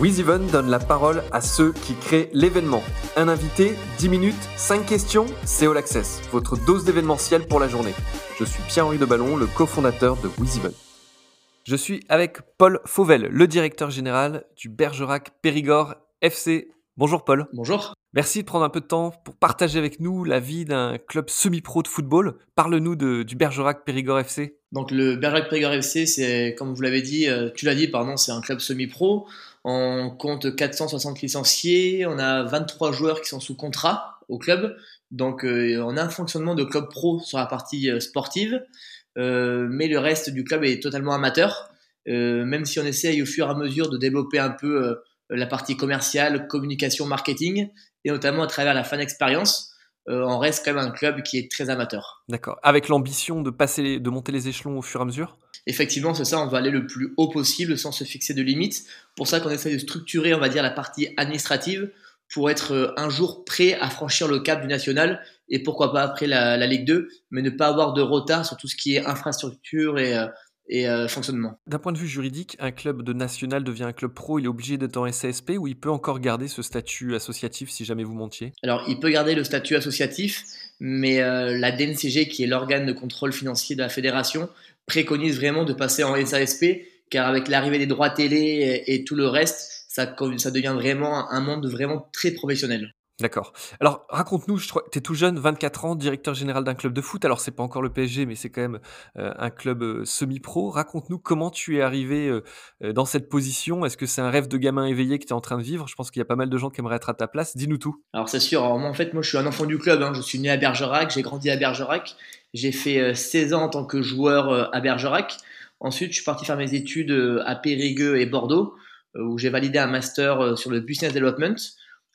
WizEven donne la parole à ceux qui créent l'événement. Un invité, 10 minutes, 5 questions, c'est All Access, votre dose d'événementiel pour la journée. Je suis Pierre-Henri de Ballon, le cofondateur de WizEven. Je suis avec Paul Fauvel, le directeur général du Bergerac Périgord FC. Bonjour Paul. Bonjour. Merci de prendre un peu de temps pour partager avec nous la vie d'un club semi-pro de football. Parle-nous du Bergerac Périgord FC. Donc le Bergerac Périgord FC, c'est comme vous l'avez dit, euh, tu l'as dit, pardon, c'est un club semi-pro. On compte 460 licenciés, on a 23 joueurs qui sont sous contrat au club. Donc euh, on a un fonctionnement de club pro sur la partie euh, sportive, mais le reste du club est totalement amateur. même si on essaye au fur et à mesure de développer un peu la partie commerciale, communication, marketing, et notamment à travers la fan expérience, on reste quand même un club qui est très amateur. D'accord. Avec l'ambition de passer, de monter les échelons au fur et à mesure? Effectivement, c'est ça, on va aller le plus haut possible sans se fixer de limites. Pour ça qu'on essaie de structurer, on va dire, la partie administrative pour être euh, un jour prêt à franchir le cap du national et pourquoi pas après la, Ligue 2, mais ne pas avoir de retard sur tout ce qui est infrastructure et, euh, et euh, fonctionnement. D'un point de vue juridique, un club de national devient un club pro, il est obligé d'être en SASP ou il peut encore garder ce statut associatif si jamais vous montiez Alors, il peut garder le statut associatif, mais la DNCG, qui est l'organe de contrôle financier de la fédération, préconise vraiment de passer en SASP, car avec l'arrivée des droits télé et, tout le reste, ça, ça devient vraiment un monde vraiment très professionnel. D'accord. Alors raconte-nous, tu es tout jeune, 24 ans, directeur général d'un club de foot. Alors c'est pas encore le PSG, mais c'est quand même euh, un club euh, semi-pro. Raconte-nous comment tu es arrivé euh, dans cette position. Est-ce que c'est un rêve de gamin éveillé que tu es en train de vivre? Je pense qu'il y a pas mal de gens qui aimeraient être à ta place. Dis-nous tout. Alors c'est sûr. Moi, en fait, moi je suis un enfant du club. Hein. Je suis né à Bergerac, j'ai grandi à Bergerac. J'ai fait 16 ans en tant que joueur à Bergerac. Ensuite, je suis parti faire mes études à Périgueux et Bordeaux, où j'ai validé un master sur le business development.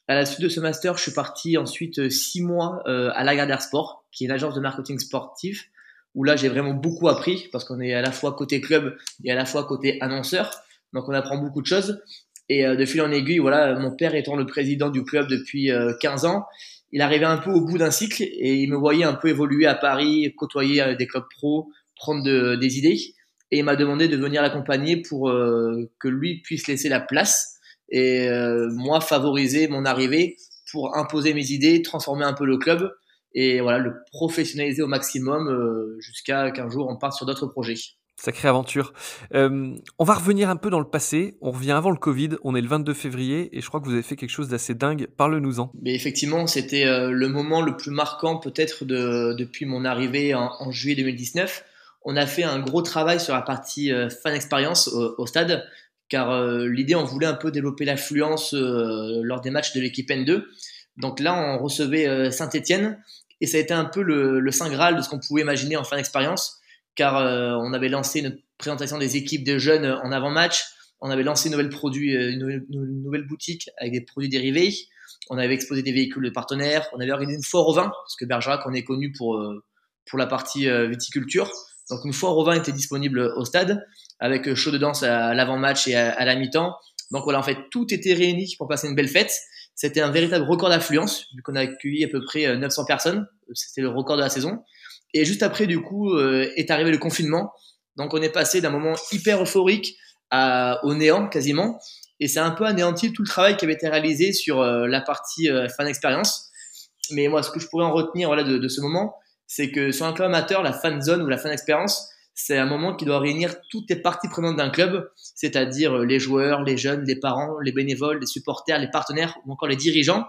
À la suite de ce master, je suis parti ensuite euh, six mois euh, à Lagardère Sport, qui est une agence de marketing sportif, où là j'ai vraiment beaucoup appris parce qu'on est à la fois côté club et à la fois côté annonceur, donc on apprend beaucoup de choses. Et euh, de fil en aiguille, voilà, mon père étant le président du club depuis 15 ans, il arrivait un peu au bout d'un cycle et il me voyait un peu évoluer à Paris, côtoyer des clubs pro, prendre des idées. Et il m'a demandé de venir l'accompagner pour que lui puisse laisser la place et euh, moi favoriser mon arrivée pour imposer mes idées, transformer un peu le club et voilà le professionnaliser au maximum euh, jusqu'à qu'un jour on parte sur d'autres projets. Sacrée aventure. Euh, on va revenir un peu dans le passé. On revient avant le Covid. On est le 22 février et je crois que vous avez fait quelque chose d'assez dingue. Parle-nous-en. Mais effectivement, c'était le moment le plus marquant peut-être de, depuis mon arrivée en, juillet 2019. On a fait un gros travail sur la partie fan expérience au stade car euh, l'idée, on voulait un peu développer l'affluence euh, lors des matchs de l'équipe N2. Donc là, on recevait euh, Saint-Etienne, et ça a été un peu le, saint graal de ce qu'on pouvait imaginer en fin d'expérience, car on avait lancé une présentation des équipes des jeunes en avant-match, on avait lancé une nouvelle, produit, une, nouvelle, boutique avec des produits dérivés, on avait exposé des véhicules de partenaires, on avait organisé une foire au vin, parce que Bergerac, on est connu pour, pour la partie viticulture. Donc une foire au vin était disponible au stade avec show de danse à l'avant-match et à, la mi-temps. Donc voilà, en fait, tout était réuni pour passer une belle fête. C'était un véritable record d'affluence, vu qu'on a accueilli à peu près 900 euh, personnes. C'était le record de la saison. Et juste après, du coup, euh, est arrivé le confinement. Donc on est passé d'un moment hyper euphorique à, au néant quasiment. Et c'est un peu anéanti tout le travail qui avait été réalisé sur euh, la partie fan expérience. Mais moi, ce que je pourrais en retenir voilà, de, de ce moment, c'est que sur un club amateur, la fan zone ou la fan expérience, c'est un moment qui doit réunir toutes les parties prenantes d'un club, c'est-à-dire les joueurs, les jeunes, les parents, les bénévoles, les supporters, les partenaires ou encore les dirigeants.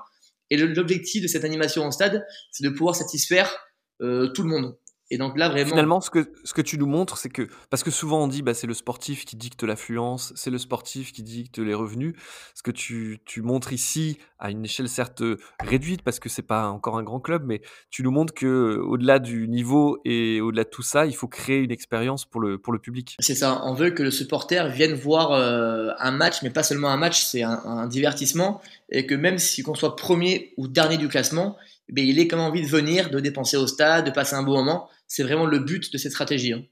Et l'objectif de cette animation en stade, c'est de pouvoir satisfaire euh, tout le monde. Et donc là, vraiment. Finalement, ce que, ce que tu nous montres, c'est que. Parce que souvent, on dit, bah, c'est le sportif qui dicte l'affluence, c'est le sportif qui dicte les revenus. Ce que tu, tu, montres ici, à une échelle certes réduite, parce que c'est pas encore un grand club, mais tu nous montres que au delà du niveau et au-delà de tout ça, il faut créer une expérience pour le, pour le public. C'est ça. On veut que le supporter vienne voir euh, un match, mais pas seulement un match, c'est un, un divertissement. Et que même si qu'on soit premier ou dernier du classement, eh il ait comme envie de venir, de dépenser au stade, de passer un beau moment. C'est vraiment le but de cette stratégie. Hein.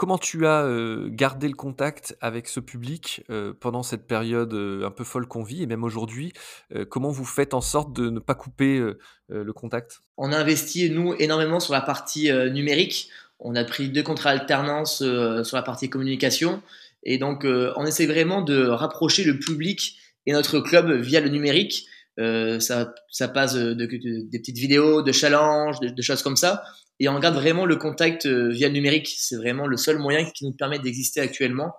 Comment tu as euh, gardé le contact avec ce public euh, pendant cette période euh, un peu folle qu'on vit et même aujourd'hui Comment vous faites en sorte de ne pas couper le contact? On a investi, nous, énormément sur la partie numérique. On a pris deux contrats alternance sur la partie communication. Et donc, on essaie vraiment de rapprocher le public Et notre club, via le numérique, ça, ça passe de, des petites vidéos, de challenges, de, choses comme ça. Et on regarde vraiment le contact via le numérique. C'est vraiment le seul moyen qui nous permet d'exister actuellement.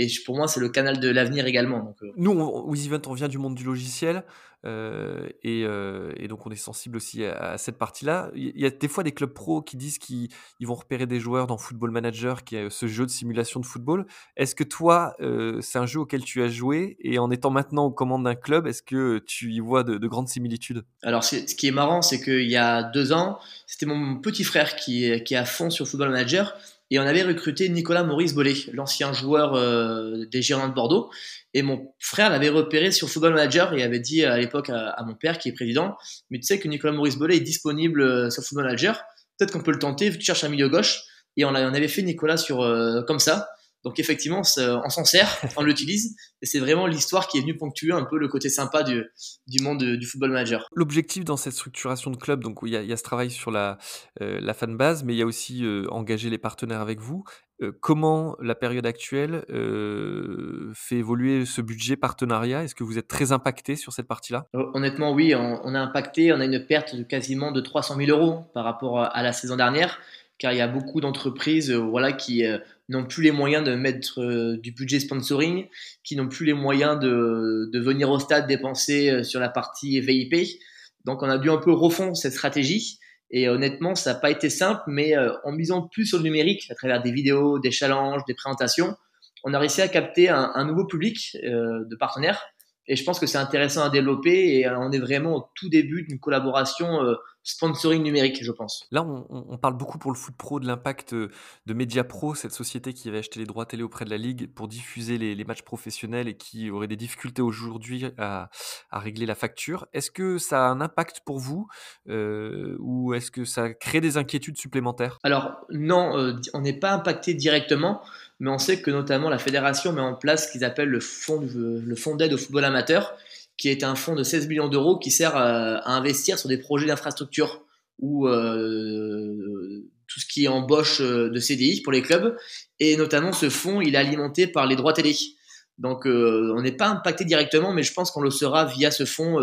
Et pour moi, c'est le canal de l'avenir également. Donc, Nous, on, Event, on vient du monde du logiciel. Euh, euh, et, donc on est sensible aussi à, cette partie-là. Il y a des fois des clubs pro qui disent qu'ils vont repérer des joueurs dans Football Manager, qui est ce jeu de simulation de football. Est-ce que toi, euh, c'est un jeu auquel tu as joué et en étant maintenant aux commandes d'un club, est-ce que tu y vois de, grandes similitudes? Alors ce qui est marrant, c'est qu'il y a deux ans, c'était mon petit frère qui, qui est à fond sur Football Manager et on avait recruté Nicolas Maurice Bollet, l'ancien joueur euh, des Girondins de Bordeaux. Et mon frère l'avait repéré sur Football Manager et avait dit à l'époque à, mon père, qui est président, mais tu sais que Nicolas Maurice Bollet est disponible euh, sur Football Manager. Peut-être qu'on peut le tenter. Tu cherches un milieu gauche. Et on, on avait fait Nicolas sur euh, comme ça. Donc effectivement, on s'en sert, on l'utilise, et c'est vraiment l'histoire qui est venue ponctuer un peu le côté sympa du, du monde du football manager. L'objectif dans cette structuration de club, donc il y, a, il y a ce travail sur la, euh, la fan base, mais il y a aussi euh, engager les partenaires avec vous. Euh, comment la période actuelle fait évoluer ce budget partenariat? Est-ce que vous êtes très impacté sur cette partie-là? Honnêtement, oui, on, on, a impacté. On a une perte de quasiment de 300 000 euros par rapport à la saison dernière car il y a beaucoup d'entreprises euh, voilà, qui euh, n'ont plus les moyens de mettre euh, du budget sponsoring, qui n'ont plus les moyens de, de, venir au stade dépenser sur la partie VIP. Donc on a dû un peu refondre cette stratégie. Et honnêtement, ça n'a pas été simple, mais en misant plus sur le numérique, à travers des vidéos, des challenges, des présentations, on a réussi à capter un, un nouveau public de partenaires et je pense que c'est intéressant à développer et on est vraiment au tout début d'une collaboration euh, sponsoring numérique, je pense. Là, on, parle beaucoup pour le foot pro de l'impact euh, de Media Pro, cette société qui avait acheté les droits télé auprès de la Ligue pour diffuser les, matchs professionnels et qui aurait des difficultés aujourd'hui à, régler la facture. Est-ce que ça a un impact pour vous euh, ou est-ce que ça crée des inquiétudes supplémentaires? Alors non, on n'est pas impacté directement mais on sait que notamment la fédération met en place ce qu'ils appellent le fonds, le fonds d'aide au football amateur, qui est un fonds de 16 millions d'euros qui sert à, investir sur des projets d'infrastructure ou euh, tout ce qui est embauche euh, de CDI pour les clubs. Et notamment, ce fonds, il est alimenté par les droits télé. Donc, euh, on n'est pas impacté directement, mais je pense qu'on le sera via ce fonds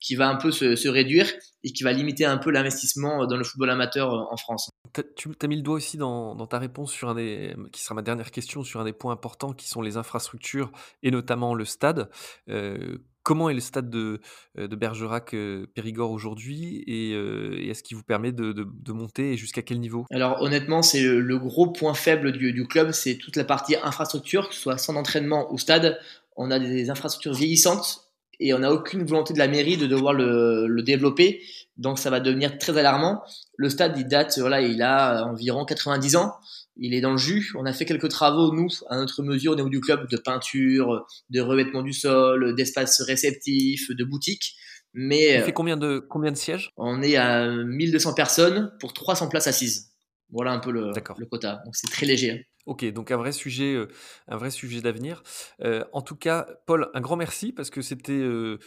qui va un peu se, réduire et qui va limiter un peu l'investissement dans le football amateur en France. Tu as mis le doigt aussi dans, ta réponse sur un des, qui sera ma dernière question, sur un des points importants qui sont les infrastructures et notamment le stade. Euh, comment est le stade de, de Bergerac-Périgord euh, aujourd'hui euh, et, est-ce qu'il vous permet de, monter et jusqu'à quel niveau? Alors honnêtement, c'est le, gros point faible du, du club, c'est toute la partie infrastructure, que ce soit sans entraînement ou stade. On a des infrastructures vieillissantes et on n'a aucune volonté de la mairie de devoir le, développer. Donc ça va devenir très alarmant. Le stade, il date, voilà, il a environ 90 ans. Il est dans le jus. On a fait quelques travaux, nous, à notre mesure, au niveau du club, de peinture, de revêtement du sol, d'espace réceptif, de boutique. Mais. Il fait combien de, combien de sièges? On est à 1200 personnes pour 300 places assises. Voilà un peu le, le quota. Donc c'est très léger. Ok, donc un vrai sujet, euh, un vrai sujet d'avenir. Euh, en tout cas, Paul, un grand merci parce que c'était, euh,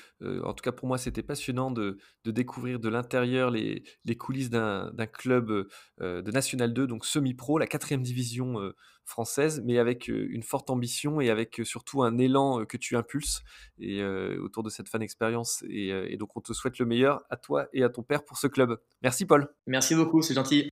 en tout cas pour moi, c'était passionnant de, découvrir de l'intérieur les, coulisses d'un club de National 2, donc semi-pro, la quatrième division française, mais avec une forte ambition et avec surtout un élan que tu impulses autour de cette fan expérience. Et donc on te souhaite le meilleur à toi et à ton père pour ce club. Merci Paul. Merci beaucoup, c'est gentil.